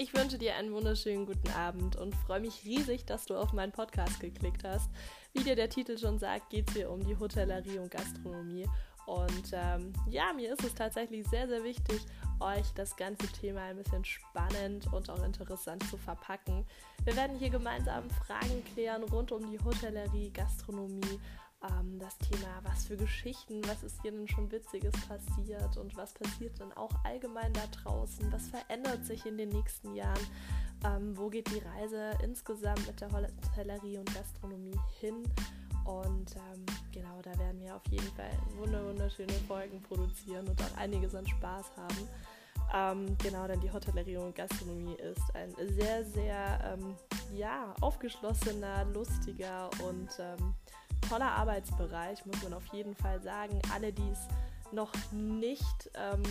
Ich wünsche dir einen wunderschönen guten Abend und freue mich riesig, dass du auf meinen Podcast geklickt hast. Wie dir der Titel schon sagt, geht es hier um die Hotellerie und Gastronomie. Und ähm, ja, mir ist es tatsächlich sehr, sehr wichtig, euch das ganze Thema ein bisschen spannend und auch interessant zu verpacken. Wir werden hier gemeinsam Fragen klären rund um die Hotellerie, Gastronomie, ähm, das Thema, was für Geschichten, was ist hier denn schon Witziges passiert und was passiert denn auch allgemein da draußen, was verändert sich in den nächsten Jahren, ähm, wo geht die Reise insgesamt mit der Hotellerie und Gastronomie hin. Und ähm, genau, da werden wir auf jeden Fall wunderschöne Folgen produzieren und auch einiges an Spaß haben. Ähm, genau, denn die Hotellerie und Gastronomie ist ein sehr, sehr ähm, ja, aufgeschlossener, lustiger und ähm, toller Arbeitsbereich, muss man auf jeden Fall sagen. Alle, die es noch nicht ähm,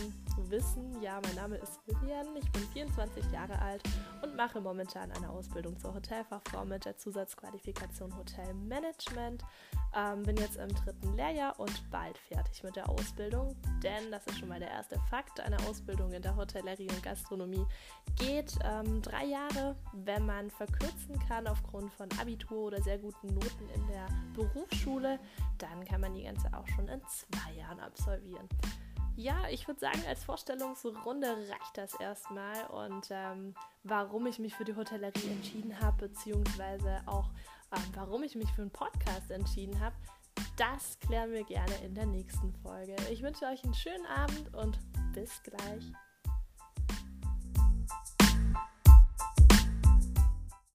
wissen, ja, mein Name ist Vivian, ich bin 24 Jahre alt und mache momentan eine Ausbildung zur Hotelfachfrau mit der Zusatzqualifikation Hotelmanagement. Ähm, bin jetzt im dritten Lehrjahr und bald fertig mit der Ausbildung, denn das ist schon mal der erste Fakt. Eine Ausbildung in der Hotellerie und Gastronomie geht ähm, drei Jahre, wenn man verkürzen kann aufgrund von Abitur oder sehr guten Noten in der Berufsschule, dann kann man die ganze auch schon in zwei Jahren absolvieren. Ja, ich würde sagen, als Vorstellungsrunde reicht das erstmal und ähm, warum ich mich für die Hotellerie entschieden habe, beziehungsweise auch ähm, warum ich mich für einen Podcast entschieden habe, das klären wir gerne in der nächsten Folge. Ich wünsche euch einen schönen Abend und bis gleich.